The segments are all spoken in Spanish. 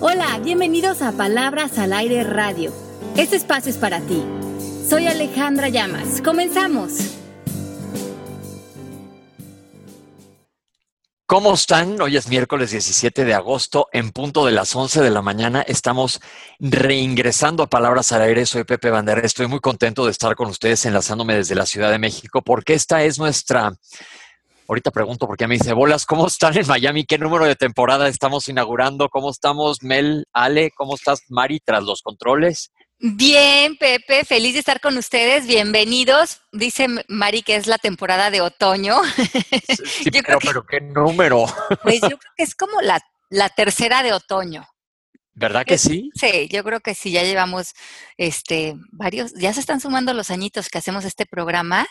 Hola, bienvenidos a Palabras al Aire Radio. Este espacio es para ti. Soy Alejandra Llamas. Comenzamos. ¿Cómo están? Hoy es miércoles 17 de agosto, en punto de las 11 de la mañana. Estamos reingresando a Palabras al Aire. Soy Pepe Bandera. Estoy muy contento de estar con ustedes enlazándome desde la Ciudad de México porque esta es nuestra... Ahorita pregunto porque me dice, bolas, ¿cómo están en Miami? ¿Qué número de temporada estamos inaugurando? ¿Cómo estamos, Mel, Ale? ¿Cómo estás, Mari, tras los controles? Bien, Pepe, feliz de estar con ustedes. Bienvenidos. Dice Mari que es la temporada de otoño. Sí, pero, pero, ¿qué número? Pues yo creo que es como la, la tercera de otoño. ¿Verdad que sí? Sí, yo creo que sí, ya llevamos este varios, ya se están sumando los añitos que hacemos este programa,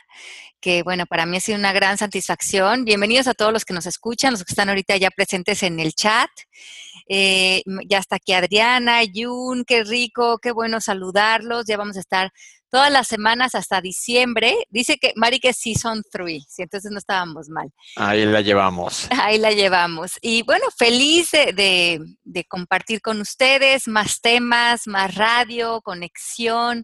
que bueno, para mí ha sido una gran satisfacción. Bienvenidos a todos los que nos escuchan, los que están ahorita ya presentes en el chat. Eh, ya está aquí Adriana, Jun, qué rico, qué bueno saludarlos. Ya vamos a estar todas las semanas hasta diciembre. Dice que Mari que es Season 3, si entonces no estábamos mal. Ahí la llevamos. Ahí la llevamos. Y bueno, feliz de, de compartir con ustedes más temas, más radio, conexión.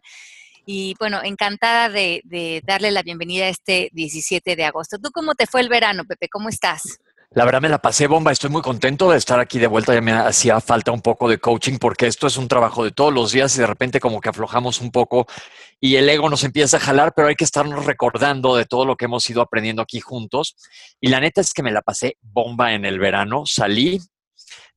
Y bueno, encantada de, de, darle la bienvenida a este 17 de agosto. ¿Tú cómo te fue el verano, Pepe? ¿Cómo estás? La verdad me la pasé bomba, estoy muy contento de estar aquí de vuelta, ya me hacía falta un poco de coaching porque esto es un trabajo de todos los días y de repente como que aflojamos un poco y el ego nos empieza a jalar, pero hay que estarnos recordando de todo lo que hemos ido aprendiendo aquí juntos. Y la neta es que me la pasé bomba en el verano, salí,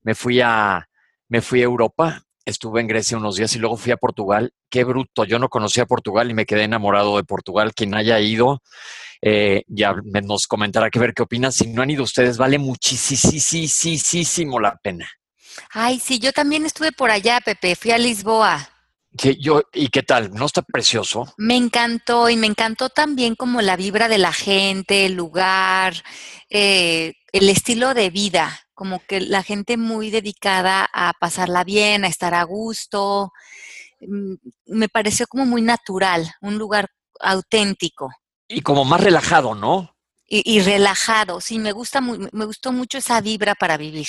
me fui a, me fui a Europa, estuve en Grecia unos días y luego fui a Portugal. Qué bruto, yo no conocía Portugal y me quedé enamorado de Portugal. Quien haya ido, eh, ya nos comentará que ver qué opinan. Si no han ido ustedes, vale muchísimo la pena. Ay, sí, yo también estuve por allá, Pepe. Fui a Lisboa. Que yo, ¿Y qué tal? ¿No está precioso? Me encantó y me encantó también como la vibra de la gente, el lugar, eh, el estilo de vida, como que la gente muy dedicada a pasarla bien, a estar a gusto. Mm, me pareció como muy natural, un lugar auténtico. Y como más relajado, ¿no? Y, y relajado, sí, me gusta muy, me gustó mucho esa vibra para vivir.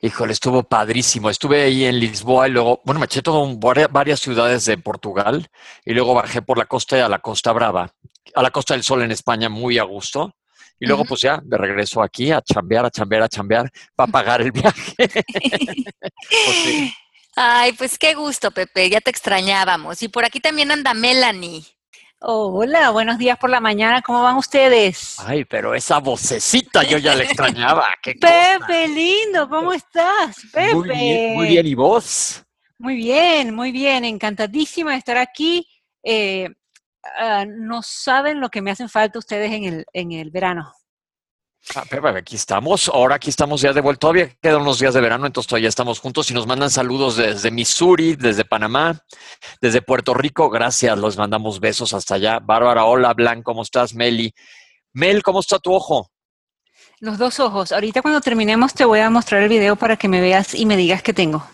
Híjole, estuvo padrísimo. Estuve ahí en Lisboa y luego, bueno, me eché todo varias ciudades de Portugal y luego bajé por la costa a la Costa Brava, a la Costa del Sol en España, muy a gusto. Y luego, uh -huh. pues ya, de regreso aquí a chambear, a chambear, a chambear, para pagar el viaje. pues sí. Ay, pues qué gusto, Pepe, ya te extrañábamos. Y por aquí también anda Melanie. Oh, hola, buenos días por la mañana, ¿cómo van ustedes? Ay, pero esa vocecita yo ya la extrañaba. ¿Qué Pepe, cosa? lindo, ¿cómo estás? Pepe. Muy bien, muy bien, ¿y vos? Muy bien, muy bien, encantadísima de estar aquí. Eh, uh, no saben lo que me hacen falta ustedes en el, en el verano. Ah, aquí estamos. Ahora aquí estamos ya de vuelta. Todavía quedan unos días de verano, entonces todavía estamos juntos y nos mandan saludos desde Missouri, desde Panamá, desde Puerto Rico. Gracias, los mandamos besos hasta allá. Bárbara, hola, Blan, ¿cómo estás? Meli. Mel, ¿cómo está tu ojo? Los dos ojos. Ahorita cuando terminemos te voy a mostrar el video para que me veas y me digas qué tengo.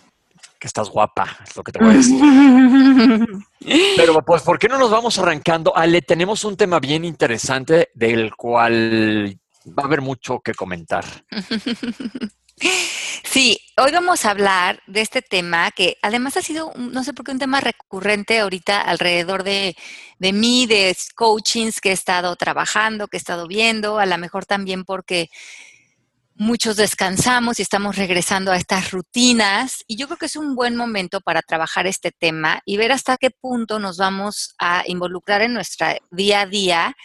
Que estás guapa, es lo que te voy a decir. Pero pues, ¿por qué no nos vamos arrancando? Ale, tenemos un tema bien interesante del cual va a haber mucho que comentar. Sí, hoy vamos a hablar de este tema que además ha sido, no sé por qué, un tema recurrente ahorita alrededor de, de mí, de coachings que he estado trabajando, que he estado viendo, a lo mejor también porque muchos descansamos y estamos regresando a estas rutinas y yo creo que es un buen momento para trabajar este tema y ver hasta qué punto nos vamos a involucrar en nuestra día a día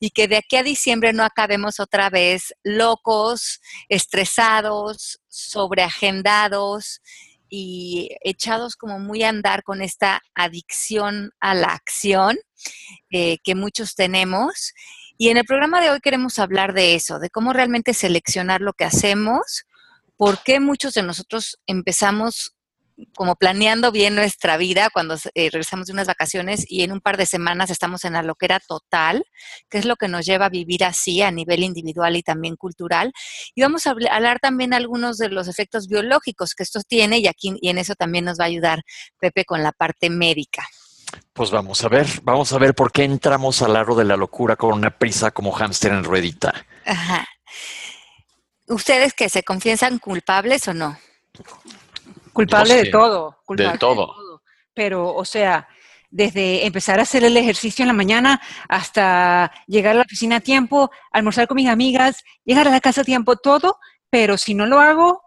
y que de aquí a diciembre no acabemos otra vez locos, estresados, sobreagendados y echados como muy a andar con esta adicción a la acción eh, que muchos tenemos. Y en el programa de hoy queremos hablar de eso, de cómo realmente seleccionar lo que hacemos, por qué muchos de nosotros empezamos como planeando bien nuestra vida cuando eh, regresamos de unas vacaciones y en un par de semanas estamos en la loquera total, que es lo que nos lleva a vivir así a nivel individual y también cultural. Y vamos a hablar también algunos de los efectos biológicos que esto tiene y aquí y en eso también nos va a ayudar Pepe con la parte médica. Pues vamos a ver, vamos a ver por qué entramos al aro de la locura con una prisa como hámster en ruedita. Ajá. ¿Ustedes que se confiesan culpables o no? Culpable de todo. Culpable de todo. Pero, o sea, desde empezar a hacer el ejercicio en la mañana hasta llegar a la oficina a tiempo, almorzar con mis amigas, llegar a la casa a tiempo, todo, pero si no lo hago,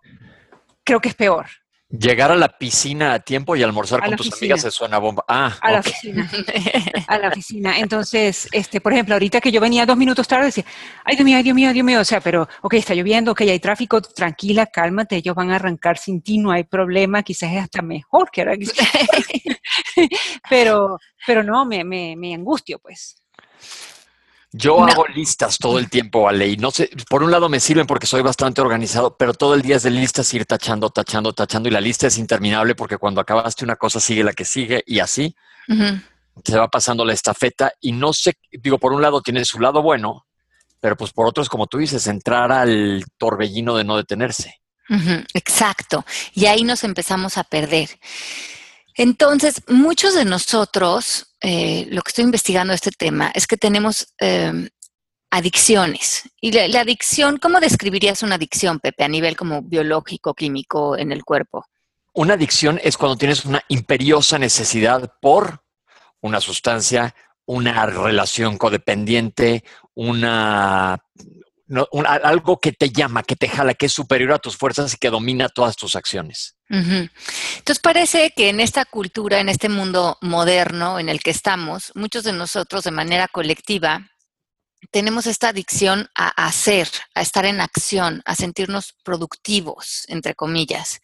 creo que es peor. Llegar a la piscina a tiempo y almorzar A con tus oficina. amigas se suena bomba. Ah, A la oficina. a la oficina. Entonces, este, por ejemplo, ahorita que yo venía dos minutos tarde, decía, ay, Dios mío, ay, Dios mío, Dios mío, o sea, pero, ok, está lloviendo, ok, hay tráfico, tranquila, cálmate, ellos van a arrancar sin ti, no hay problema, quizás es hasta mejor que ahora. pero, pero no, me, me, me angustio, pues. Yo No. hago listas todo el tiempo, Ale, y no sé, por un lado me sirven porque soy bastante organizado, pero todo el día es de listas ir tachando, tachando, tachando, y la lista es interminable porque cuando acabaste una cosa sigue la que sigue y así se va pasando la estafeta y no sé, digo, por un lado tiene su lado bueno, pero pues por otro es como tú dices, entrar al torbellino de no detenerse. Exacto. Y ahí nos empezamos a perder. Entonces, muchos de nosotros, eh, lo que estoy investigando este tema, es que tenemos eh, adicciones. Y la, adicción, ¿cómo describirías una adicción, Pepe, a nivel como biológico, químico en el cuerpo? Una adicción es cuando tienes una imperiosa necesidad por una sustancia, una relación codependiente, una, no, un- a- algo que te llama, que te jala, que es superior a tus fuerzas y que domina todas tus acciones. Entonces parece que en esta cultura, en este mundo moderno en el que estamos, muchos de nosotros de manera colectiva tenemos esta adicción a hacer, a estar en acción, a sentirnos productivos, entre comillas.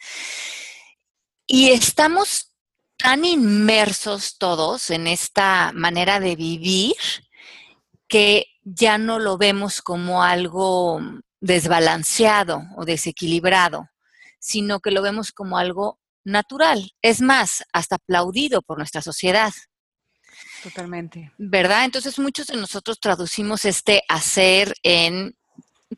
Y estamos tan inmersos todos en esta manera de vivir que ya no lo vemos como algo desbalanceado o desequilibrado, sino que lo vemos como algo natural. Es más, hasta aplaudido por nuestra sociedad. Totalmente. ¿verdad? Entonces muchos de nosotros traducimos este hacer en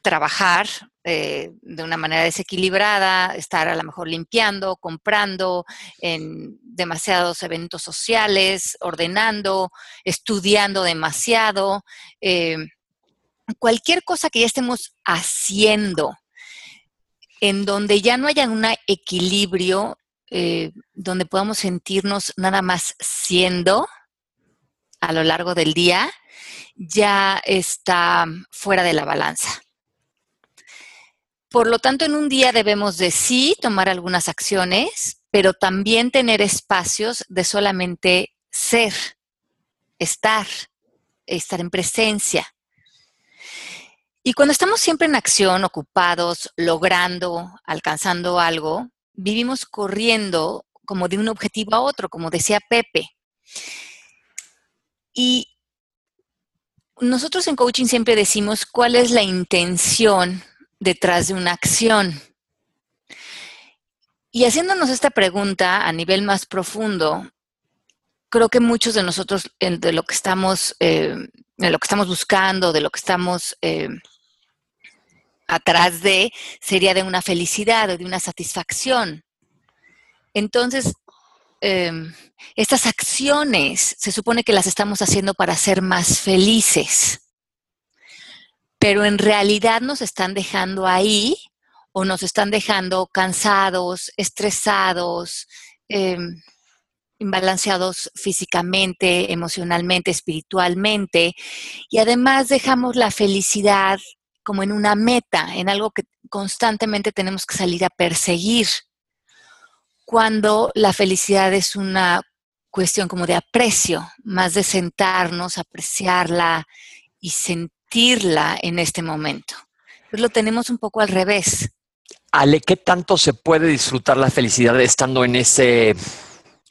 trabajar eh, de una manera desequilibrada, estar a lo mejor limpiando, comprando, en demasiados eventos sociales, ordenando, estudiando demasiado, eh, cualquier cosa que ya estemos haciendo en donde ya no haya un equilibrio, eh, donde podamos sentirnos nada más siendo, a lo largo del día ya está fuera de la balanza. Por lo tanto, en un día debemos de sí tomar algunas acciones, pero también tener espacios de solamente ser, estar, estar en presencia. Y cuando estamos siempre en acción, ocupados, logrando, alcanzando algo, vivimos corriendo como de un objetivo a otro, como decía Pepe. Y nosotros en coaching siempre decimos cuál es la intención detrás de una acción. Y haciéndonos esta pregunta a nivel más profundo, creo que muchos de nosotros de lo que estamos, eh, de lo que estamos buscando, de lo que estamos eh, atrás de, sería de una felicidad o de una satisfacción. Entonces, eh, estas acciones se supone que las estamos haciendo para ser más felices, pero en realidad nos están dejando ahí o nos están dejando cansados, estresados, eh, imbalanceados físicamente, emocionalmente, espiritualmente, y además dejamos la felicidad como en una meta, en algo que constantemente tenemos que salir a perseguir cuando la felicidad es una cuestión como de aprecio, más de sentarnos, apreciarla y sentirla en este momento. Pues lo tenemos un poco al revés. Ale, ¿qué tanto se puede disfrutar la felicidad estando en ese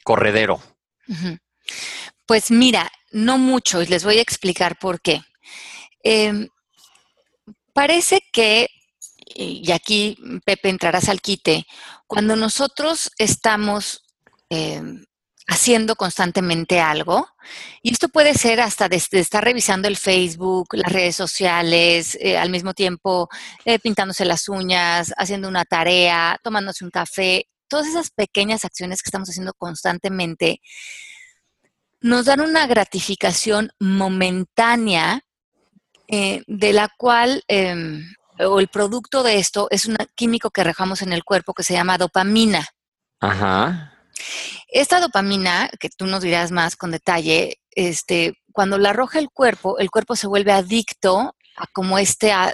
corredero? Pues mira, no mucho y les voy a explicar por qué. Eh, parece que y aquí Pepe entrarás al quite, cuando nosotros estamos eh, haciendo constantemente algo, y esto puede ser hasta desde estar revisando el Facebook, las redes sociales, eh, al mismo tiempo eh, pintándose las uñas, haciendo una tarea, tomándose un café, todas esas pequeñas acciones que estamos haciendo constantemente, nos dan una gratificación momentánea eh, de la cual o el producto de esto es un químico que arrojamos en el cuerpo que se llama dopamina. Ajá. Esta dopamina, que tú nos dirás más con detalle, este, cuando la arroja el cuerpo, el cuerpo se vuelve adicto a como este, a,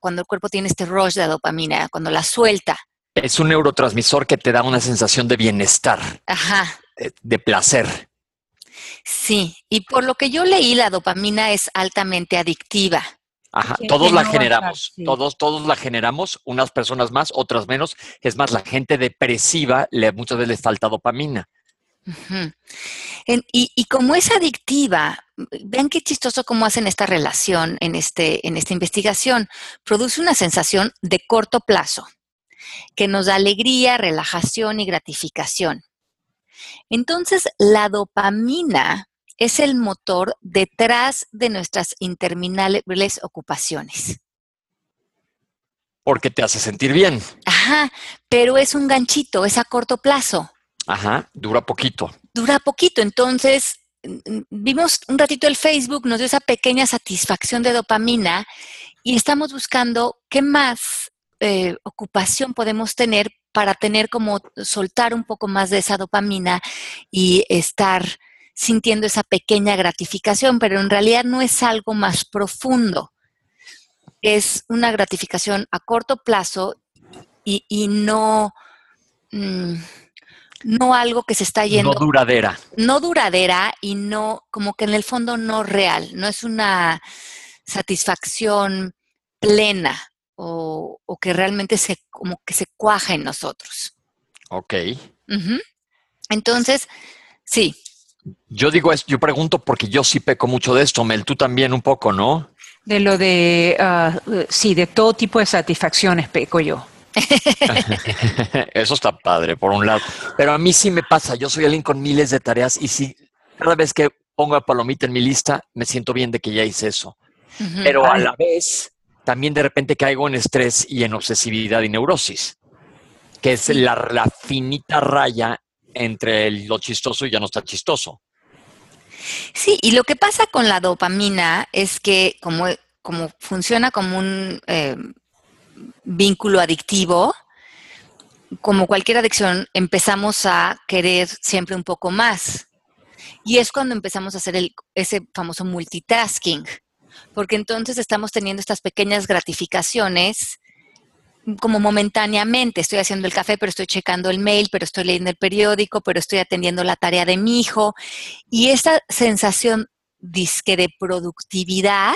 cuando el cuerpo tiene este rush de dopamina, cuando la suelta. Es un neurotransmisor que te da una sensación de bienestar, Ajá. eh, de placer. Sí, y por lo que yo leí, la dopamina es altamente adictiva. Ajá, todos la no generamos, sí. todos, todos la generamos, unas personas más, otras menos. Es más, la gente depresiva le, muchas veces les falta dopamina. En- y, y como es adictiva, vean qué chistoso cómo hacen esta relación en, este, en esta investigación. Produce una sensación de corto plazo que nos da alegría, relajación y gratificación. Entonces, la dopamina es el motor detrás de nuestras interminables ocupaciones. Porque te hace sentir bien. Ajá, pero es un ganchito, es a corto plazo. Ajá, dura poquito. dura poquito. Entonces, vimos un ratito el Facebook, nos dio esa pequeña satisfacción de dopamina y estamos buscando qué más eh, ocupación podemos tener para tener como soltar un poco más de esa dopamina y estar sintiendo esa pequeña gratificación, pero en realidad no es algo más profundo. Es una gratificación a corto plazo y, y no, mm, no algo que se está yendo No duradera. no duradera y no, como que en el fondo no real, no es una satisfacción plena o, o que realmente se, como que se cuaja en nosotros. Ok. Ujú. Entonces, sí, Yo digo esto, yo pregunto porque yo sí peco mucho de esto, Mel, tú también un poco, ¿no? De lo de, ah, sí, de todo tipo de satisfacciones peco yo. Eso está padre, por un lado. Pero a mí sí me pasa, yo soy alguien con miles de tareas y sí, cada vez que pongo a palomita en mi lista, me siento bien de que ya hice eso. Pero a la vez, también de repente caigo en estrés y en obsesividad y neurosis, que es la, finita raya entre lo chistoso y ya no está chistoso. Sí, y lo que pasa con la dopamina es que como, como funciona como un eh, vínculo adictivo, como cualquier adicción, empezamos a querer siempre un poco más. Y es cuando empezamos a hacer ese famoso multitasking, porque entonces estamos teniendo estas pequeñas gratificaciones como momentáneamente. Estoy haciendo el café, pero estoy checando el mail, pero estoy leyendo el periódico, pero estoy atendiendo la tarea de mi hijo. Y esa sensación disque de productividad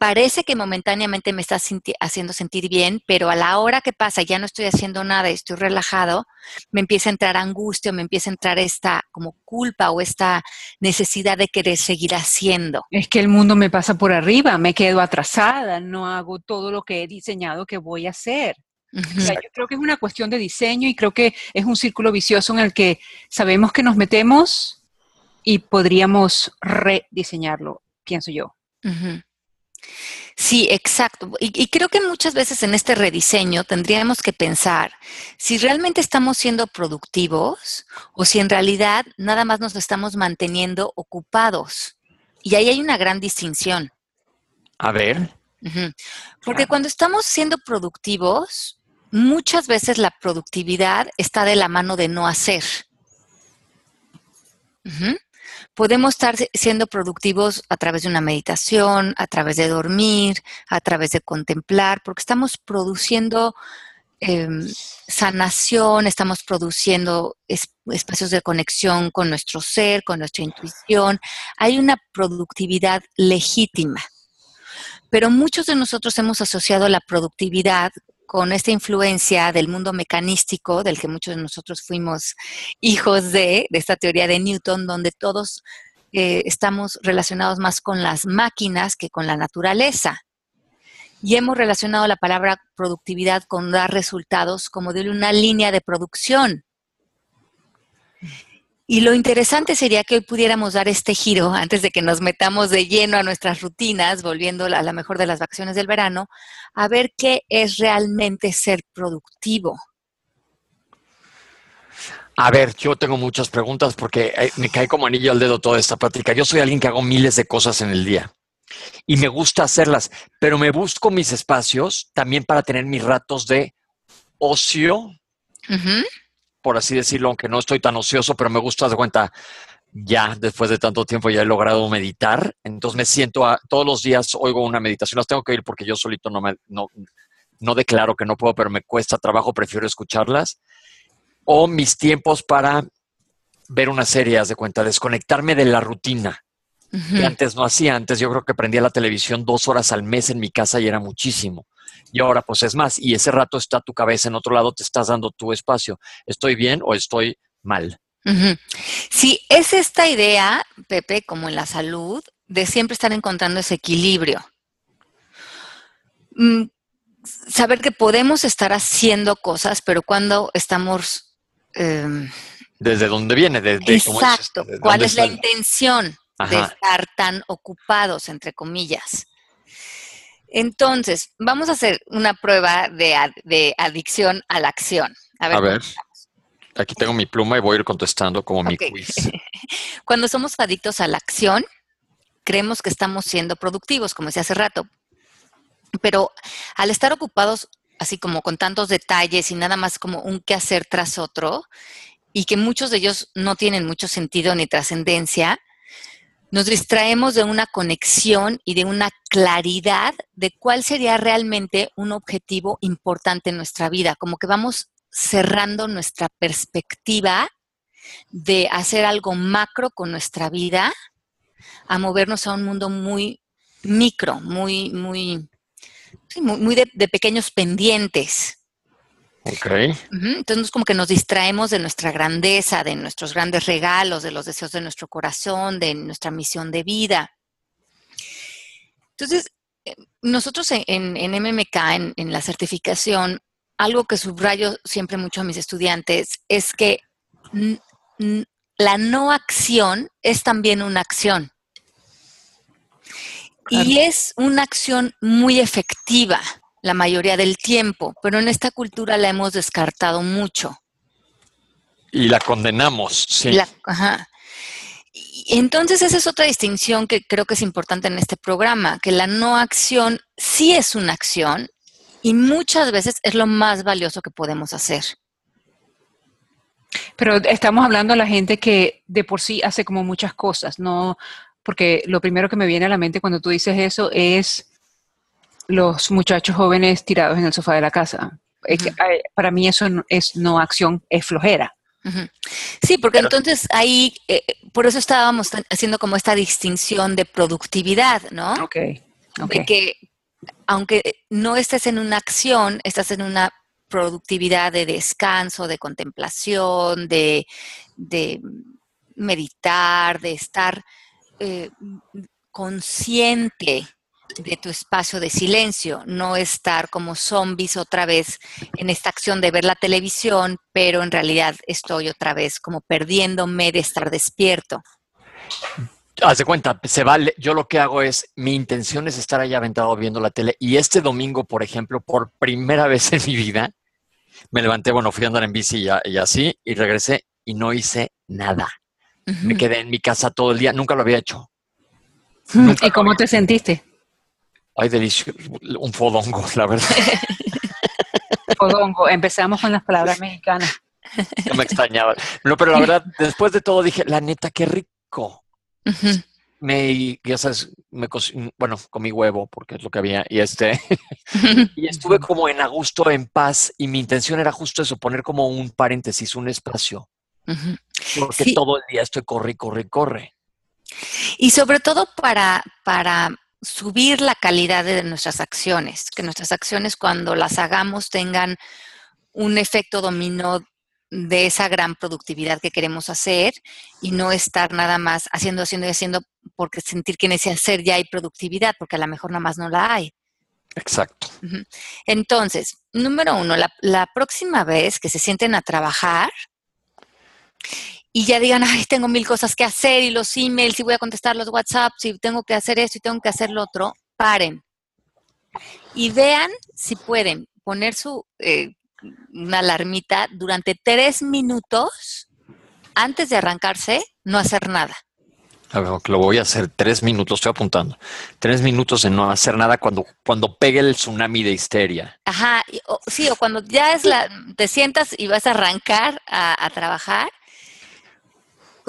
parece que momentáneamente me está sinti- haciendo sentir bien, pero a la hora que pasa ya no estoy haciendo nada y estoy relajado, me empieza a entrar angustia, me empieza a entrar esta como culpa o esta necesidad de querer seguir haciendo. Es que el mundo me pasa por arriba, me quedo atrasada, no hago todo lo que he diseñado que voy a hacer. O Ujú. sea, yo creo que es una cuestión de diseño y creo que es un círculo vicioso en el que sabemos que nos metemos y podríamos rediseñarlo, pienso yo. Ujú. Sí, exacto. Y, y creo que muchas veces en este rediseño tendríamos que pensar si realmente estamos siendo productivos o si en realidad nada más nos estamos manteniendo ocupados. Y ahí hay una gran distinción. A ver. Porque cuando estamos siendo productivos, muchas veces la productividad está de la mano de no hacer. Podemos estar si- siendo productivos a través de una meditación, a través de dormir, a través de contemplar, porque estamos produciendo em, sanación, estamos produciendo es- espacios de conexión con nuestro ser, con nuestra intuición. Hay una productividad legítima pero muchos de nosotros hemos asociado la productividad con esta influencia del mundo mecanístico, del que muchos de nosotros fuimos hijos de, de esta teoría de Newton, donde todos eh, estamos relacionados más con las máquinas que con la naturaleza. Y hemos relacionado la palabra productividad con dar resultados como de una línea de producción. Y lo interesante sería que hoy pudiéramos dar este giro antes de que nos metamos de lleno a nuestras rutinas, volviendo a la mejor de las vacaciones del verano, a ver qué es realmente ser productivo. a ver, yo tengo muchas preguntas porque eh, me cae como anillo al dedo toda esta plática. Yo soy alguien que hago miles de cosas en el día y me gusta hacerlas, pero me busco mis espacios también para tener mis ratos de ocio. Por así decirlo, aunque no estoy tan ocioso, pero me gusta de cuenta, ya después de tanto tiempo ya he logrado meditar, entonces me siento, a, todos los días oigo una meditación, las tengo que ir porque yo solito no me, no, no declaro que no puedo, pero me cuesta trabajo, prefiero escucharlas, o mis tiempos para ver una serie, haz de cuenta, desconectarme de la rutina, que antes no hacía, antes yo creo que prendía la televisión dos horas al mes en mi casa y era muchísimo. Y ahora pues es más, y ese rato está tu cabeza en otro lado, te estás dando tu espacio. ¿Estoy bien o estoy mal? Sí, es esta idea, Pepe, como en la salud, de siempre estar encontrando ese equilibrio. Mm, saber que podemos estar haciendo cosas, pero cuando estamos... Em, ¿Desde dónde viene? Desde, exacto. ¿Cuál es la intención de estar tan ocupados, entre comillas? Entonces, vamos a hacer una prueba de, adicción a la acción. A ver. Aquí tengo mi pluma y voy a ir contestando como mi quiz. Cuando somos adictos a la acción, creemos que estamos siendo productivos, como decía hace rato. Pero al estar ocupados así como con tantos detalles y nada más como un quehacer tras otro, y que muchos de ellos no tienen mucho sentido ni trascendencia, nos distraemos de una conexión y de una claridad de cuál sería realmente un objetivo importante en nuestra vida, como que vamos cerrando nuestra perspectiva de hacer algo macro con nuestra vida a movernos a un mundo muy micro, muy, muy, muy, de pequeños pendientes. Ok. Entonces, como que nos distraemos de nuestra grandeza, de nuestros grandes regalos, de los deseos de nuestro corazón, de nuestra misión de vida. Entonces, eh, nosotros en, MMK, en, la certificación, algo que subrayo siempre mucho a mis estudiantes es que la no acción es también una acción. Y es una acción muy efectiva la mayoría del tiempo, pero en esta cultura la hemos descartado mucho. Y la condenamos, sí. ajá. Y entonces esa es otra distinción que creo que es importante en este programa, que la no acción sí es una acción y muchas veces es lo más valioso que podemos hacer. Pero estamos hablando a la gente que de por sí hace como muchas cosas, ¿no? Porque lo primero que me viene a la mente cuando tú dices eso es los muchachos jóvenes tirados en el sofá de la casa. para mí eso es no acción, es flojera. Sí, porque entonces ahí, eh, por eso estábamos haciendo como esta distinción de productividad, ¿no? Ok. De que aunque no estés en una acción, estás en una productividad de descanso, de contemplación, de, meditar, de estar eh, consciente de tu espacio de silencio, no estar como zombies otra vez en esta acción de ver la televisión, pero en realidad estoy otra vez como perdiéndome de estar despierto. Haz de cuenta, se vale. Yo lo que hago es, mi intención es estar ahí aventado viendo la tele. Y este domingo, por ejemplo, por primera vez en mi vida, me levanté, bueno, fui a andar en bici y, así, y regresé y no hice nada. Me quedé en mi casa todo el día, nunca lo había hecho. ¿Y cómo te sentiste? Ay, delicioso. Un fodongo, la verdad. fodongo. Empezamos con las palabras mexicanas. No me extrañaba. No, pero la verdad, después de todo dije, la neta, qué rico. Me, ya sabes, me bueno, comí huevo porque es lo que había y este, y estuve como en a gusto, en paz y mi intención era justo eso, poner como un paréntesis, un espacio. Porque todo el día estoy corre, corre, corre. Y sobre todo para, para subir la calidad de nuestras acciones, que nuestras acciones cuando las hagamos tengan un efecto dominó de esa gran productividad que queremos hacer y no estar nada más haciendo, haciendo y haciendo porque sentir que en ese hacer ya hay productividad, porque a lo mejor nada más no la hay. Exacto. Entonces, número uno, la, la próxima vez que se sienten a trabajar y ya digan, ay, tengo mil cosas que hacer y los emails y voy a contestar los WhatsApps y tengo que hacer esto y tengo que hacer lo otro, paren. Y vean si pueden poner su, eh, una alarmita durante tres minutos antes de arrancarse, no hacer nada. Lo voy a hacer tres minutos, estoy apuntando. Tres minutos en no hacer nada cuando, cuando pegue el tsunami de histeria. Ajá, sí, o cuando ya es la, te sientas y vas a arrancar a, trabajar,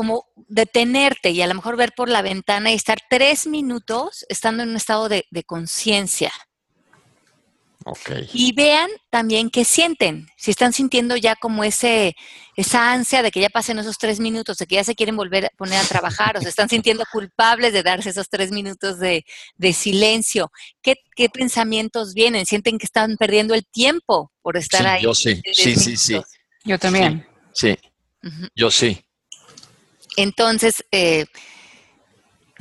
como detenerte y a lo mejor ver por la ventana y estar tres minutos estando en un estado de conciencia. Y vean también qué sienten, si están sintiendo ya como ese, esa ansia de que ya pasen esos tres minutos, de que ya se quieren volver a poner a trabajar, o se están sintiendo culpables de darse esos tres minutos de, silencio. ¿Qué, pensamientos vienen? ¿Sienten que están perdiendo el tiempo por estar ahí? Yo sí, sí, sí, sí. Yo también. Sí, yo sí. Entonces, eh,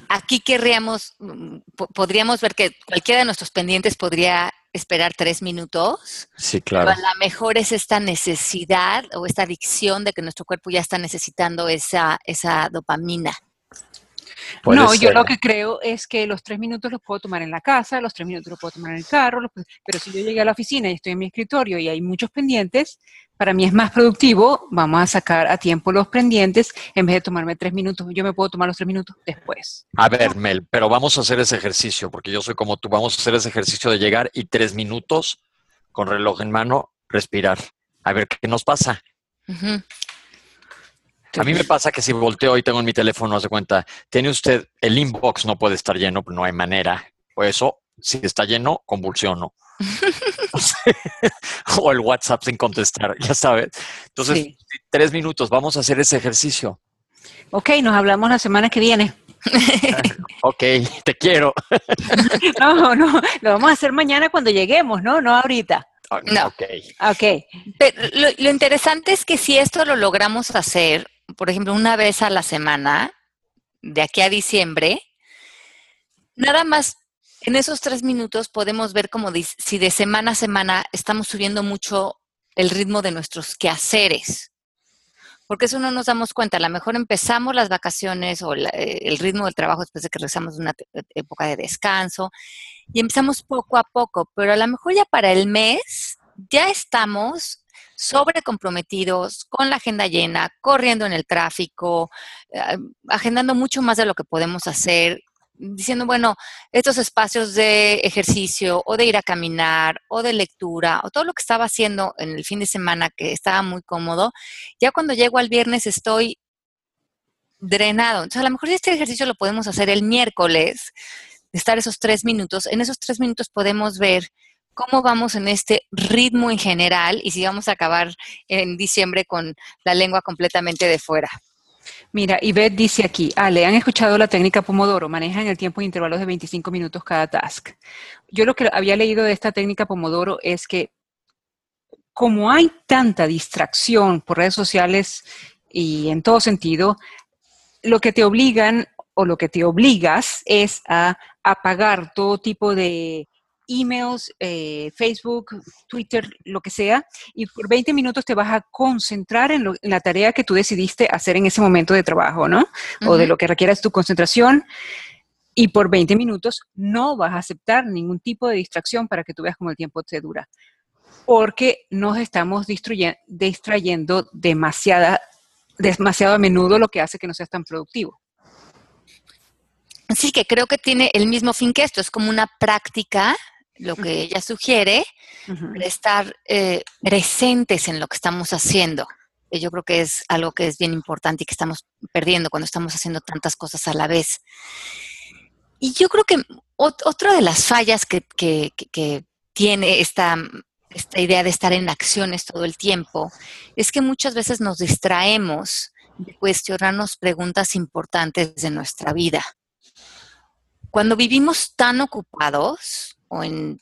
aquí querríamos, mm, podríamos ver que cualquiera de nuestros pendientes podría esperar tres minutos. Sí, claro. Pero a lo mejor es esta necesidad o esta adicción de que nuestro cuerpo ya está necesitando esa, esa dopamina. No, yo lo que creo es que los tres minutos los puedo tomar en la casa, los tres minutos los puedo tomar en el carro, pero si yo llegué a la oficina y estoy en mi escritorio y hay muchos pendientes, para mí es más productivo, vamos a sacar a tiempo los pendientes en vez de tomarme tres minutos. Yo me puedo tomar los tres minutos después. A ver, Mel, pero vamos a hacer ese ejercicio, porque yo soy como tú, vamos a hacer ese ejercicio de llegar y tres minutos con reloj en mano, respirar. A ver qué nos pasa. A mí me pasa que si volteo y tengo en mi teléfono, hace cuenta, tiene usted, el inbox no puede estar lleno, no hay manera. O eso, si está lleno, convulsiono. o el WhatsApp sin contestar, ya sabes. Entonces, tres minutos, vamos a hacer ese ejercicio. Ok, nos hablamos la semana que viene. ok, te quiero. no, no, lo vamos a hacer mañana cuando lleguemos, ¿no? No ahorita. No. Ok. okay. Pero lo, lo interesante es que si esto lo logramos hacer, por ejemplo, una vez a la semana, de aquí a diciembre, nada más en esos tres minutos podemos ver como si de semana a semana estamos subiendo mucho el ritmo de nuestros quehaceres. Porque eso no nos damos cuenta. A lo mejor empezamos las vacaciones o el ritmo del trabajo después de que regresamos una época de descanso y empezamos poco a poco, pero a lo mejor ya para el mes ya estamos sobrecomprometidos, con la agenda llena, corriendo en el tráfico, eh, agendando mucho más de lo que podemos hacer, diciendo, bueno, estos espacios de ejercicio o de ir a caminar o de lectura o todo lo que estaba haciendo en el fin de semana que estaba muy cómodo, ya cuando llego al viernes estoy drenado. Entonces, a lo mejor este ejercicio lo podemos hacer el miércoles, estar esos tres minutos. En esos tres minutos podemos ver cómo vamos en este ritmo en general y si vamos a acabar en diciembre con la lengua completamente de fuera. Mira, Ivette dice aquí, Ale, ¿han escuchado la técnica Pomodoro? Manejan el tiempo en intervalos de 25 minutos cada task. Yo lo que había leído de esta técnica Pomodoro es que como hay tanta distracción por redes sociales y en todo sentido, lo que te obligan o lo que te obligas es a apagar todo tipo de emails, eh, Facebook, Twitter, lo que sea, y por 20 minutos te vas a concentrar en, la tarea que tú decidiste hacer en ese momento de trabajo, ¿no? O de lo que requieras tu concentración. Y por 20 minutos no vas a aceptar ningún tipo de distracción para que tú veas cómo el tiempo te dura. Porque nos estamos distrayendo demasiada, demasiado a menudo, lo que hace que no seas tan productivo. Así que creo que tiene el mismo fin que esto, es como una práctica lo que ella sugiere, estar eh, presentes en lo que estamos haciendo. Yo creo que es algo que es bien importante y que estamos perdiendo cuando estamos haciendo tantas cosas a la vez. Y yo creo que otra de las fallas que, tiene esta, esta idea de estar en acciones todo el tiempo es que muchas veces nos distraemos de cuestionarnos preguntas importantes de nuestra vida. Cuando vivimos tan ocupados, o en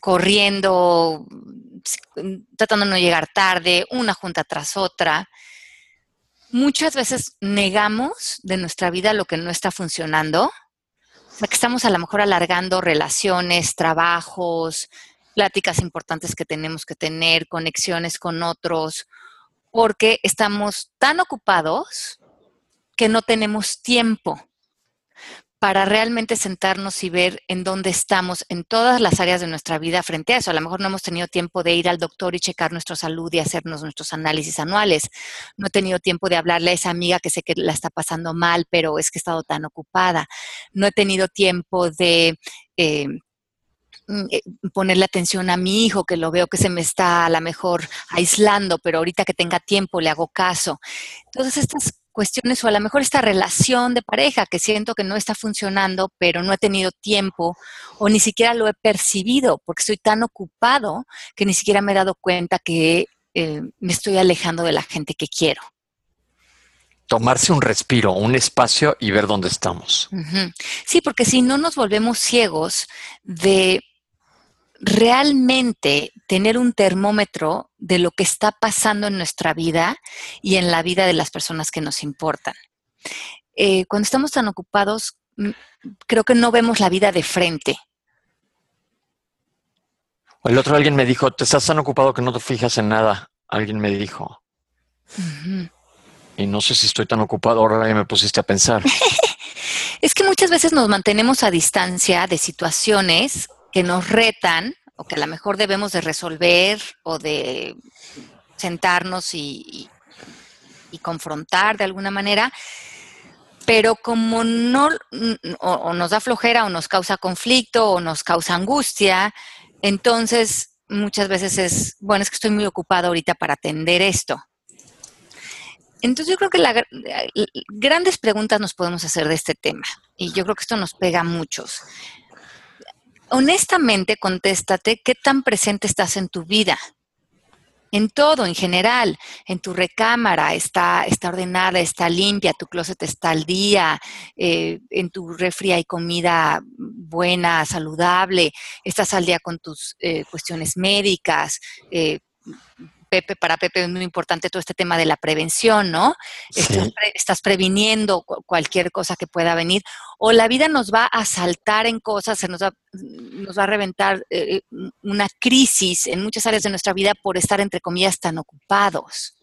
corriendo, tratando de no llegar tarde, una junta tras otra. Muchas veces negamos de nuestra vida lo que no está funcionando. Que estamos a lo mejor alargando relaciones, trabajos, pláticas importantes que tenemos que tener, conexiones con otros, porque estamos tan ocupados que no tenemos tiempo para realmente sentarnos y ver en dónde estamos en todas las áreas de nuestra vida frente a eso. A lo mejor no hemos tenido tiempo de ir al doctor y checar nuestra salud y hacernos nuestros análisis anuales. No he tenido tiempo de hablarle a esa amiga que sé que la está pasando mal, pero es que he estado tan ocupada. No he tenido tiempo de... Eh, ponerle atención a mi hijo, que lo veo que se me está a lo mejor aislando, pero ahorita que tenga tiempo le hago caso. Todas estas cuestiones o a lo mejor esta relación de pareja que siento que no está funcionando, pero no he tenido tiempo o ni siquiera lo he percibido porque estoy tan ocupado que ni siquiera me he dado cuenta que eh, me estoy alejando de la gente que quiero. Tomarse un respiro, un espacio y ver dónde estamos. Sí, porque si no nos volvemos ciegos de realmente tener un termómetro de lo que está pasando en nuestra vida y en la vida de las personas que nos importan. Eh, cuando estamos tan ocupados, mm, creo que no vemos la vida de frente. El otro alguien me dijo, te estás tan ocupado que no te fijas en nada. Alguien me dijo. Y no sé si estoy tan ocupado, ahora ya me pusiste a pensar. es que muchas veces nos mantenemos a distancia de situaciones que nos retan o que a lo mejor debemos de resolver o de sentarnos y, confrontar de alguna manera, pero como no o, nos da flojera o nos causa conflicto o nos causa angustia, entonces muchas veces es, bueno, es que estoy muy ocupado ahorita para atender esto. Entonces yo creo que la, grandes preguntas nos podemos hacer de este tema y yo creo que esto nos pega a muchos honestamente contéstate qué tan presente estás en tu vida. En todo, en general, en tu recámara está, está ordenada, está limpia, tu closet está al día, eh, en tu refri hay comida buena, saludable, estás al día con tus eh, cuestiones médicas, eh, Pepe, para Pepe es muy importante todo este tema de la prevención, ¿no? Estás, previniendo cualquier cosa que pueda venir. O la vida nos va a saltar en cosas, se nos va, nos va a reventar eh, una crisis en muchas áreas de nuestra vida por estar, entre comillas, tan ocupados.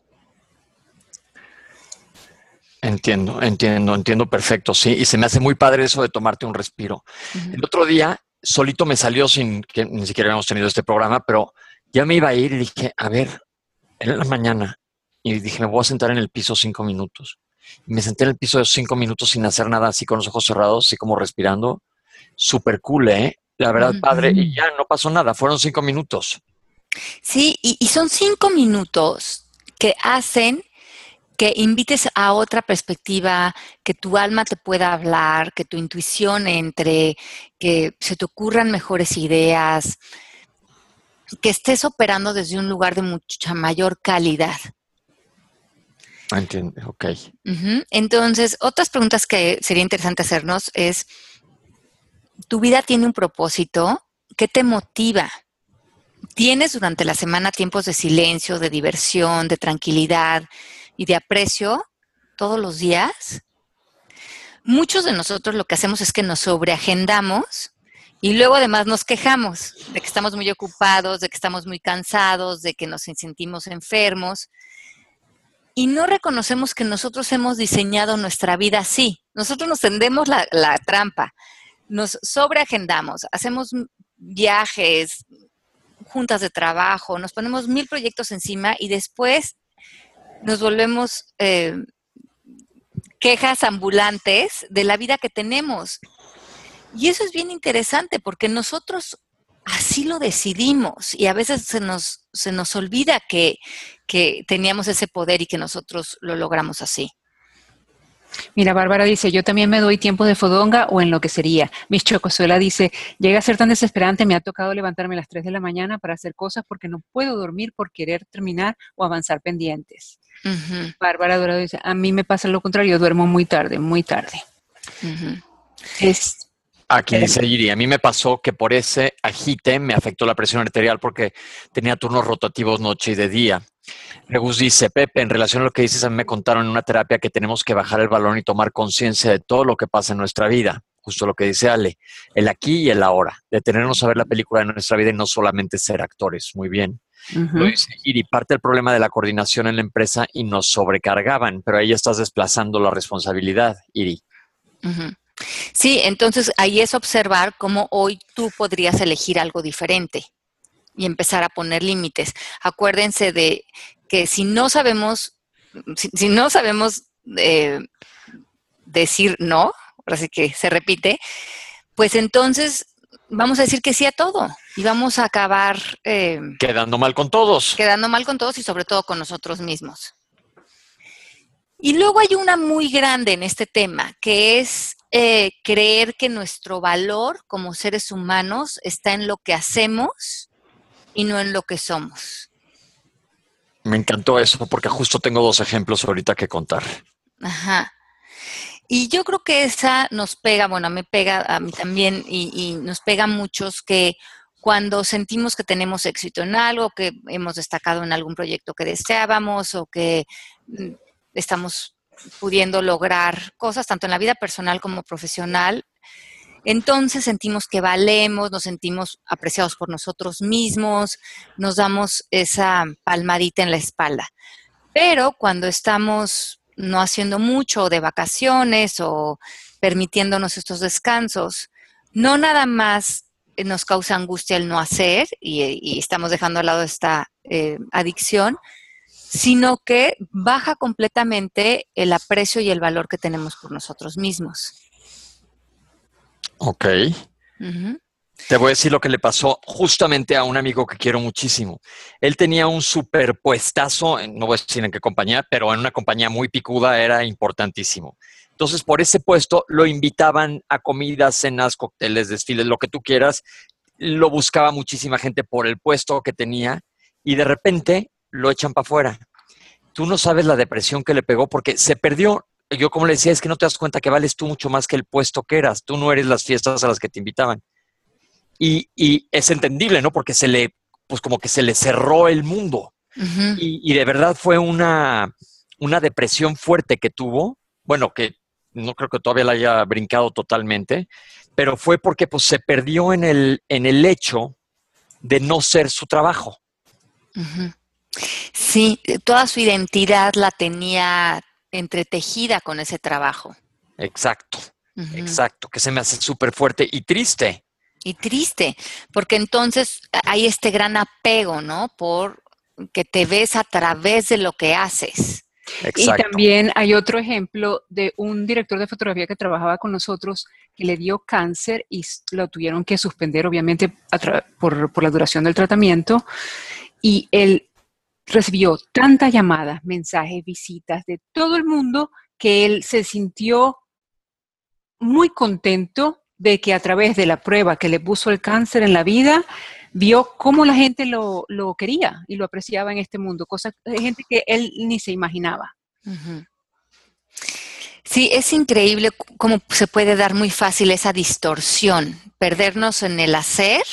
Entiendo, entiendo, entiendo perfecto, sí. Y se me hace muy padre eso de tomarte un respiro. El otro día, solito me salió sin que ni siquiera habíamos tenido este programa, pero ya me iba a ir y dije, a ver, en la mañana y dije, me voy a sentar en el piso cinco minutos. Y me senté en el piso de cinco minutos sin hacer nada, así con los ojos cerrados, así como respirando. Súper cool, ¿eh? La verdad, padre. Y ya no pasó nada, fueron cinco minutos. Sí, y, y son cinco minutos que hacen que invites a otra perspectiva, que tu alma te pueda hablar, que tu intuición entre, que se te ocurran mejores ideas, que estés operando desde un lugar de mucha mayor calidad. Entiendo, ok. Entonces, otras preguntas que sería interesante hacernos es, ¿tu vida tiene un propósito? ¿Qué te motiva? ¿Tienes durante la semana tiempos de silencio, de diversión, de tranquilidad y de aprecio todos los días? Muchos de nosotros lo que hacemos es que nos sobreagendamos y luego además nos quejamos de que estamos muy ocupados, de que estamos muy cansados, de que nos sentimos enfermos. Y no reconocemos que nosotros hemos diseñado nuestra vida así. Nosotros nos tendemos la, trampa, nos sobreagendamos, hacemos viajes, juntas de trabajo, nos ponemos mil proyectos encima y después nos volvemos eh, quejas ambulantes de la vida que tenemos. Y eso es bien interesante porque nosotros así lo decidimos y a veces se nos, se nos olvida que, teníamos ese poder y que nosotros lo logramos así. Mira, Bárbara dice, yo también me doy tiempo de fodonga o en lo que sería. Mis Chocosuela dice, llega a ser tan desesperante, me ha tocado levantarme a las 3 de la mañana para hacer cosas porque no puedo dormir por querer terminar o avanzar pendientes. Bárbara Dorado dice, a mí me pasa lo contrario, duermo muy tarde, muy tarde. es, Aquí dice Iri, a mí me pasó que por ese agite me afectó la presión arterial porque tenía turnos rotativos noche y de día. Regus dice, Pepe, en relación a lo que dices, a mí me contaron en una terapia que tenemos que bajar el balón y tomar conciencia de todo lo que pasa en nuestra vida. Justo lo que dice Ale, el aquí y el ahora, detenernos a ver la película de nuestra vida y no solamente ser actores. Muy bien. Lo dice Iri, parte del problema de la coordinación en la empresa y nos sobrecargaban, pero ahí estás desplazando la responsabilidad, Iri. Sí, entonces ahí es observar cómo hoy tú podrías elegir algo diferente y empezar a poner límites. Acuérdense de que si no sabemos, si, no sabemos eh, decir no, así que se repite, pues entonces vamos a decir que sí a todo y vamos a acabar... Eh, quedando mal con todos. Quedando mal con todos y sobre todo con nosotros mismos. Y luego hay una muy grande en este tema, que es eh, creer que nuestro valor como seres humanos está en lo que hacemos y no en lo que somos. Me encantó eso porque justo tengo dos ejemplos ahorita que contar. Ajá. Y yo creo que esa nos pega, bueno, me pega a mí también y, y, nos pega a muchos que cuando sentimos que tenemos éxito en algo, que hemos destacado en algún proyecto que deseábamos o que mm, estamos pudiendo lograr cosas tanto en la vida personal como profesional, entonces sentimos que valemos, nos sentimos apreciados por nosotros mismos, nos damos esa palmadita en la espalda. Pero cuando estamos no haciendo mucho de vacaciones o permitiéndonos estos descansos, no nada más nos causa angustia el no hacer y, estamos dejando al lado esta eh, adicción, sino que baja completamente el aprecio y el valor que tenemos por nosotros mismos. Ok. Te voy a decir lo que le pasó justamente a un amigo que quiero muchísimo. Él tenía un superpuestazo, no voy a decir en qué compañía, pero en una compañía muy picuda era importantísimo. Entonces, por ese puesto lo invitaban a comidas, cenas, cócteles, desfiles, lo que tú quieras. Lo buscaba muchísima gente por el puesto que tenía y de repente lo echan para afuera. Tú no sabes la depresión que le pegó porque se perdió. Yo como le decía, es que no te das cuenta que vales tú mucho más que el puesto que eras. Tú no eres las fiestas a las que te invitaban. Y, es entendible, ¿no? Porque se le, pues como que se le cerró el mundo. y, de verdad fue una, una depresión fuerte que tuvo. Bueno, que no creo que todavía la haya brincado totalmente, pero fue porque pues, se perdió en el, en el hecho de no ser su trabajo. Sí, toda su identidad la tenía entretejida con ese trabajo. Exacto, exacto, que se me hace súper fuerte y triste. Y triste, porque entonces hay este gran apego, ¿no? Por que te ves a través de lo que haces. Y también hay otro ejemplo de un director de fotografía que trabajaba con nosotros que le dio cáncer y lo tuvieron que suspender, obviamente, por, por la duración del tratamiento. Y él recibió tantas llamadas, mensajes, visitas de todo el mundo que él se sintió muy contento de que a través de la prueba que le puso el cáncer en la vida, vio cómo la gente lo, quería y lo apreciaba en este mundo, cosas de gente que él ni se imaginaba. Sí, es increíble cómo se puede dar muy fácil esa distorsión, perdernos en el hacer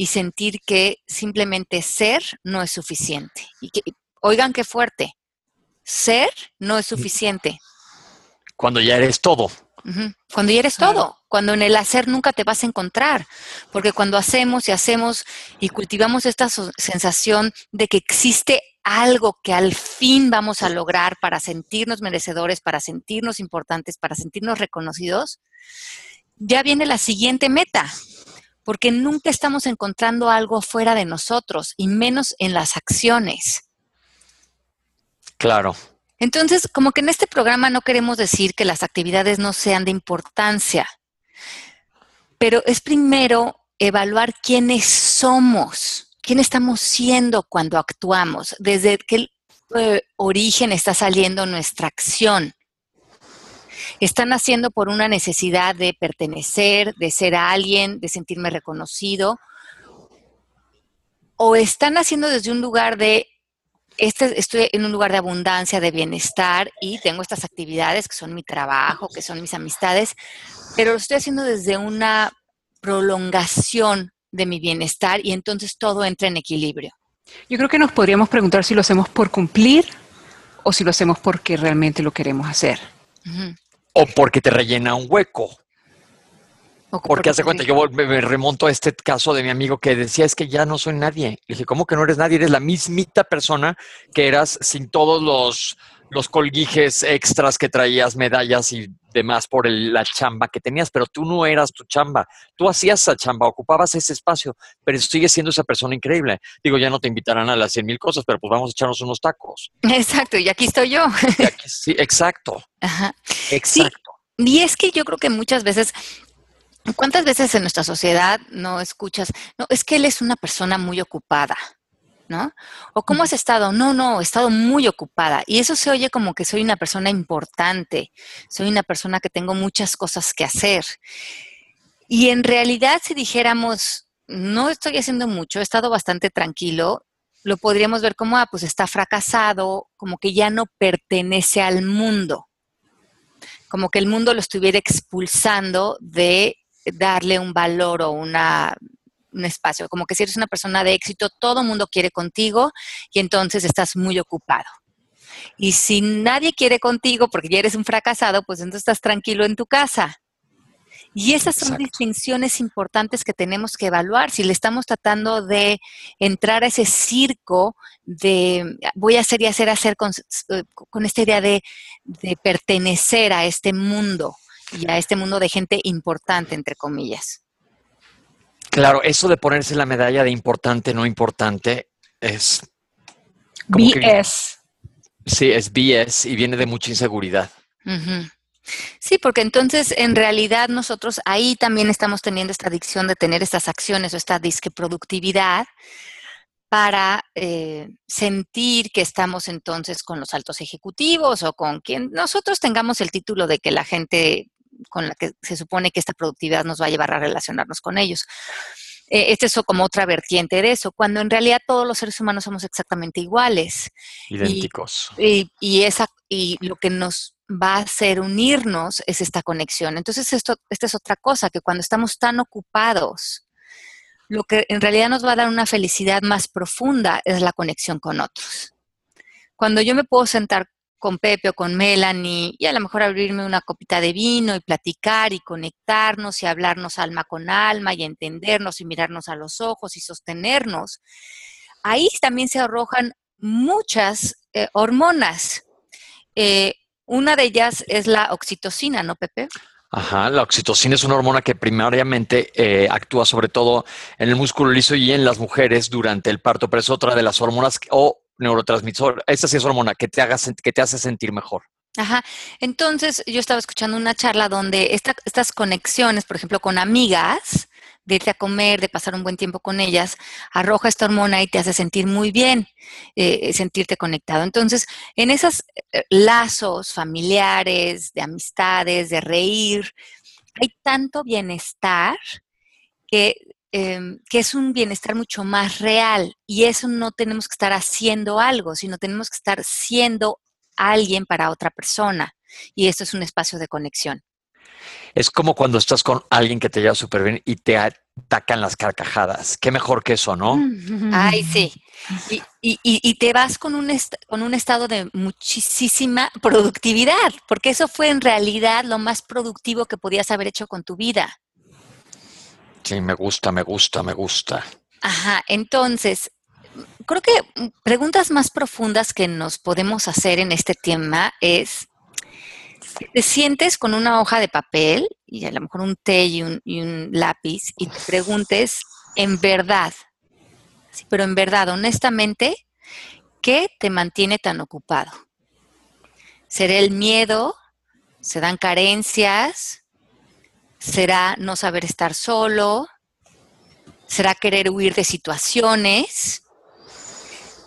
y sentir que simplemente ser no es suficiente. Y que, oigan qué fuerte, ser no es suficiente. Cuando ya eres todo. Cuando ya eres todo, cuando en el hacer nunca te vas a encontrar, porque cuando hacemos y hacemos y cultivamos esta sensación de que existe algo que al fin vamos a lograr para sentirnos merecedores, para sentirnos importantes, para sentirnos reconocidos, ya viene la siguiente meta, porque nunca estamos encontrando algo fuera de nosotros y menos en las acciones. Claro, entonces, como que en este programa no queremos decir que las actividades no sean de importancia, pero es primero evaluar quiénes somos, quién estamos siendo cuando actuamos, desde qué eh, origen está saliendo nuestra acción. ¿Están haciendo por una necesidad de pertenecer, de ser alguien, de sentirme reconocido? ¿O están haciendo desde un lugar de este, estoy en un lugar de abundancia, de bienestar y tengo estas actividades que son mi trabajo, que son mis amistades, pero lo estoy haciendo desde una prolongación de mi bienestar y entonces todo entra en equilibrio. Yo creo que nos podríamos preguntar si lo hacemos por cumplir o si lo hacemos porque realmente lo queremos hacer. O porque te rellena un hueco. Porque hace cuenta, yo me remonto a este caso de mi amigo que decía, es que ya no soy nadie. Le dije, ¿cómo que no eres nadie? Eres la mismita persona que eras sin todos los, los colguijes extras que traías, medallas y de más por la chamba que tenías, pero tú no eras tu chamba. Tú hacías esa chamba, ocupabas ese espacio, pero sigues siendo esa persona increíble. Digo, ya no te invitarán a las cien mil cosas, pero pues vamos a echarnos unos tacos. Exacto, y aquí estoy yo. sí, exacto. Ajá. Exacto. y es que yo creo que muchas veces ¿Cuántas veces en nuestra sociedad no escuchas, no, es que él es una persona muy ocupada? ¿No? O cómo has estado? No, no, he estado muy ocupada. Y eso se oye como que soy una persona importante, soy una persona que tengo muchas cosas que hacer. Y en realidad, si dijéramos, no estoy haciendo mucho, he estado bastante tranquilo, lo podríamos ver como, ah, pues está fracasado, como que ya no pertenece al mundo, como que el mundo lo estuviera expulsando de darle un valor o una un espacio, como que si eres una persona de éxito, todo el mundo quiere contigo y entonces estás muy ocupado. Y si nadie quiere contigo porque ya eres un fracasado, pues entonces estás tranquilo en tu casa. Y esas son distinciones importantes que tenemos que evaluar. Si le estamos tratando de entrar a ese circo de voy a hacer y hacer, hacer con, con esta idea de, de pertenecer a este mundo y a este mundo de gente importante, entre comillas. Claro, eso de ponerse la medalla de importante, no importante, es... BS. sí, es BS y viene de mucha inseguridad. Sí, porque entonces en realidad nosotros ahí también estamos teniendo esta adicción de tener estas acciones o esta disque productividad para eh, sentir que estamos entonces con los altos ejecutivos o con quien nosotros tengamos el título de que la gente con la que se supone que esta productividad nos va a llevar a relacionarnos con ellos. Eh, este es como otra vertiente de eso, cuando en realidad todos los seres humanos somos exactamente iguales. Idénticos. Y, esa, y lo que nos va a hacer unirnos es esta conexión. Entonces, esto, esta es otra cosa, que cuando estamos tan ocupados, lo que en realidad nos va a dar una felicidad más profunda es la conexión con otros. Cuando yo me puedo sentar con Pepe o con Melanie y a lo mejor abrirme una copita de vino y platicar y conectarnos y hablarnos alma con alma y entendernos y mirarnos a los ojos y sostenernos, ahí también se arrojan muchas eh, hormonas. Eh, una de ellas es la oxitocina, ¿no, Pepe? Ajá, la oxitocina es una hormona que primariamente eh, actúa sobre todo en el músculo liso y en las mujeres durante el parto, pero es otra de las hormonas o neurotransmisor, esa sí es hormona que te, haga, que te hace sentir mejor. Ajá. Entonces, yo estaba escuchando una charla donde estas conexiones, por ejemplo, con amigas, de irte a comer, de pasar un buen tiempo con ellas, arroja esta hormona y te hace sentir muy bien, eh, sentirte conectado. Entonces, en esos eh, lazos familiares, de amistades, de reír, hay tanto bienestar que Em, que es un bienestar mucho más real y eso no tenemos que estar haciendo algo, sino tenemos que estar siendo alguien para otra persona y esto es un espacio de conexión. Es como cuando estás con alguien que te lleva súper bien y te atacan las carcajadas. Qué mejor que eso, ¿no? Ay, sí. Y, te vas con un, con un estado de muchísima productividad, porque eso fue en realidad lo más productivo que podías haber hecho con tu vida. Sí, me gusta, me gusta, me gusta. Ajá, entonces, creo que preguntas más profundas que nos podemos hacer en este tema es, te sientes con una hoja de papel y a lo mejor un té y un, lápiz y te preguntes, en verdad, sí, pero en verdad, honestamente, ¿qué te mantiene tan ocupado? ¿Será el miedo? ¿Se dan carencias? ¿Será no saber estar solo? ¿Será querer huir de situaciones?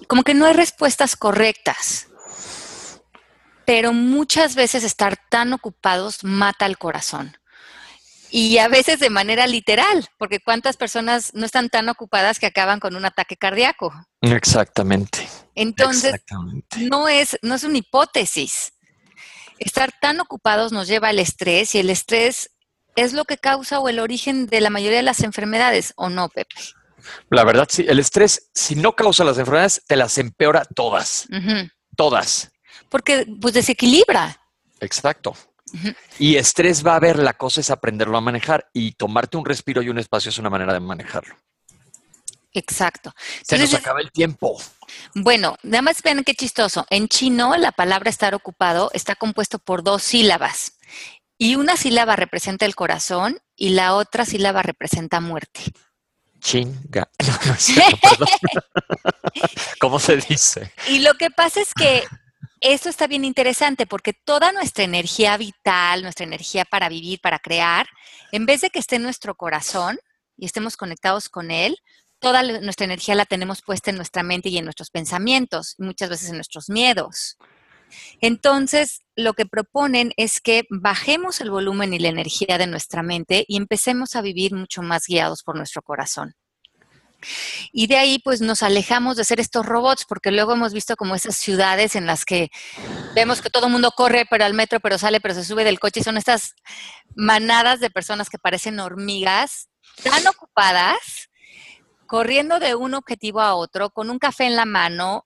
Como que no hay respuestas correctas. Pero muchas veces estar tan ocupados mata al corazón. Y a veces de manera literal, porque cuántas personas no están tan ocupadas que acaban con un ataque cardíaco. Exactamente. Entonces, No, es, no es una hipótesis. Estar tan ocupados nos lleva al estrés y el estrés es lo que causa o el origen de la mayoría de las enfermedades, ¿o no, Pepe? La verdad, sí. El estrés, si no causa las enfermedades, te las empeora todas. Todas. Porque, pues, desequilibra. Exacto. Y estrés va a haber, la cosa es aprenderlo a manejar y tomarte un respiro y un espacio es una manera de manejarlo. Exacto. Se nos acaba el tiempo. Bueno, nada más vean qué chistoso. En chino, la palabra estar ocupado está compuesto por dos sílabas Y una sílaba representa el corazón y la otra sílaba representa muerte. Chinga. No, no perdón. ¿Cómo se dice? Y lo que pasa es que esto está bien interesante porque toda nuestra energía vital, nuestra energía para vivir, para crear, en vez de que esté en nuestro corazón y estemos conectados con él, toda nuestra energía la tenemos puesta en nuestra mente y en nuestros pensamientos, y muchas veces en nuestros miedos. Entonces, lo que proponen es que bajemos el volumen y la energía de nuestra mente y empecemos a vivir mucho más guiados por nuestro corazón. Y de ahí pues nos alejamos de ser estos robots, porque luego hemos visto como esas ciudades en las que vemos que todo el mundo corre pero al metro, pero sale, pero se sube del coche, y son estas manadas de personas que parecen hormigas, tan ocupadas, corriendo de un objetivo a otro, con un café en la mano.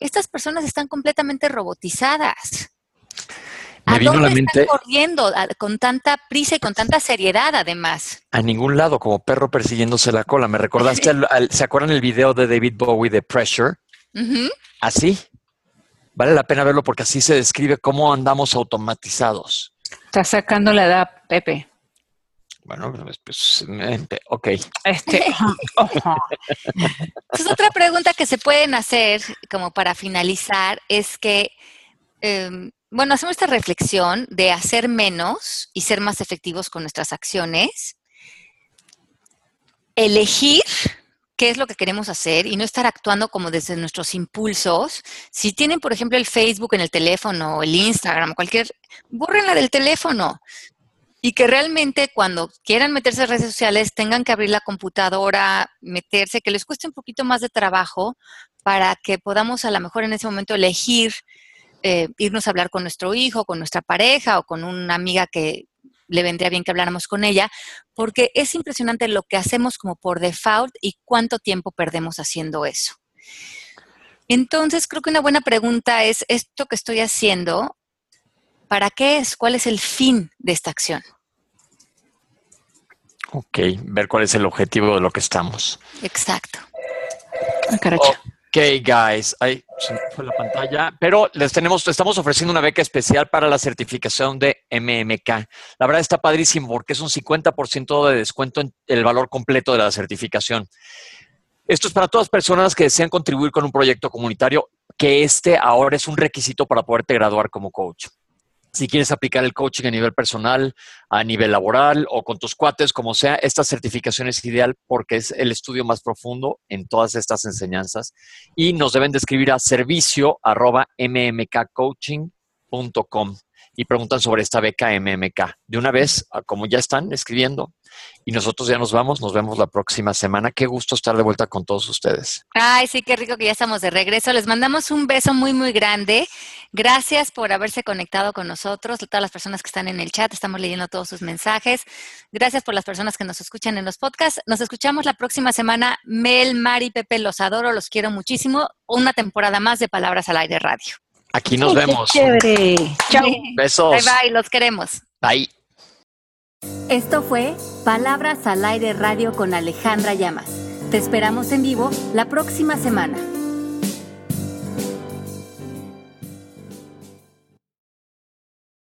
Estas personas están completamente robotizadas. Me vino a la mente. Están corriendo con tanta prisa y con tanta seriedad, además. A ningún lado, como perro persiguiéndose la cola. Me recordaste, ¿se acuerdan el video de David Bowie de Pressure? Así. Vale la pena verlo porque así se describe cómo andamos automatizados. Está sacando la edad, Pepe. Bueno, pues, pues ok. Este, Entonces, otra pregunta que se pueden hacer, como para finalizar, es que em, bueno, hacemos esta reflexión de hacer menos y ser más efectivos con nuestras acciones, elegir qué es lo que queremos hacer y no estar actuando como desde nuestros impulsos. Si tienen, por ejemplo, el Facebook en el teléfono, el Instagram, cualquier, bórrenla del teléfono. Y que realmente cuando quieran meterse en redes sociales tengan que abrir la computadora, meterse, que les cueste un poquito más de trabajo para que podamos a lo mejor en ese momento elegir eh, irnos a hablar con nuestro hijo, con nuestra pareja o con una amiga que le vendría bien que habláramos con ella, porque es impresionante lo que hacemos como por default y cuánto tiempo perdemos haciendo eso. Entonces, creo que una buena pregunta es, ¿esto que estoy haciendo, para qué es? ¿Cuál es el fin de esta acción? Ok, ver cuál es el objetivo de lo que estamos. Exacto. Ah, Ok, guys, ahí se fue la pantalla, pero les tenemos, estamos ofreciendo una beca especial para la certificación de MMK. La verdad está padrísimo porque es un 50% de descuento en el valor completo de la certificación. Esto es para todas las personas que desean contribuir con un proyecto comunitario, que este ahora es un requisito para poderte graduar como coach si quieres aplicar el coaching a nivel personal, a nivel laboral o con tus cuates, como sea, esta certificación es ideal porque es el estudio más profundo en todas estas enseñanzas. Y nos deben de escribir a servicio arroba mmkcoaching.com y preguntan sobre esta beca MMK. De una vez, como ya están escribiendo, y nosotros ya nos vamos, nos vemos la próxima semana. Qué gusto estar de vuelta con todos ustedes. Ay, sí, qué rico que ya estamos de regreso. Les mandamos un beso muy, muy grande. Gracias por haberse conectado con nosotros, todas las personas que están en el chat, estamos leyendo todos sus mensajes. Gracias por las personas que nos escuchan en los podcasts. Nos escuchamos la próxima semana. Mel, Mari, Pepe, los adoro, los quiero muchísimo. Una temporada más de Palabras al Aire Radio. Aquí nos vemos. Chévere. Chao. Besos. Bye bye, los queremos. Bye. Esto fue Palabras al Aire Radio con Alejandra Llamas. Te esperamos en vivo la próxima semana.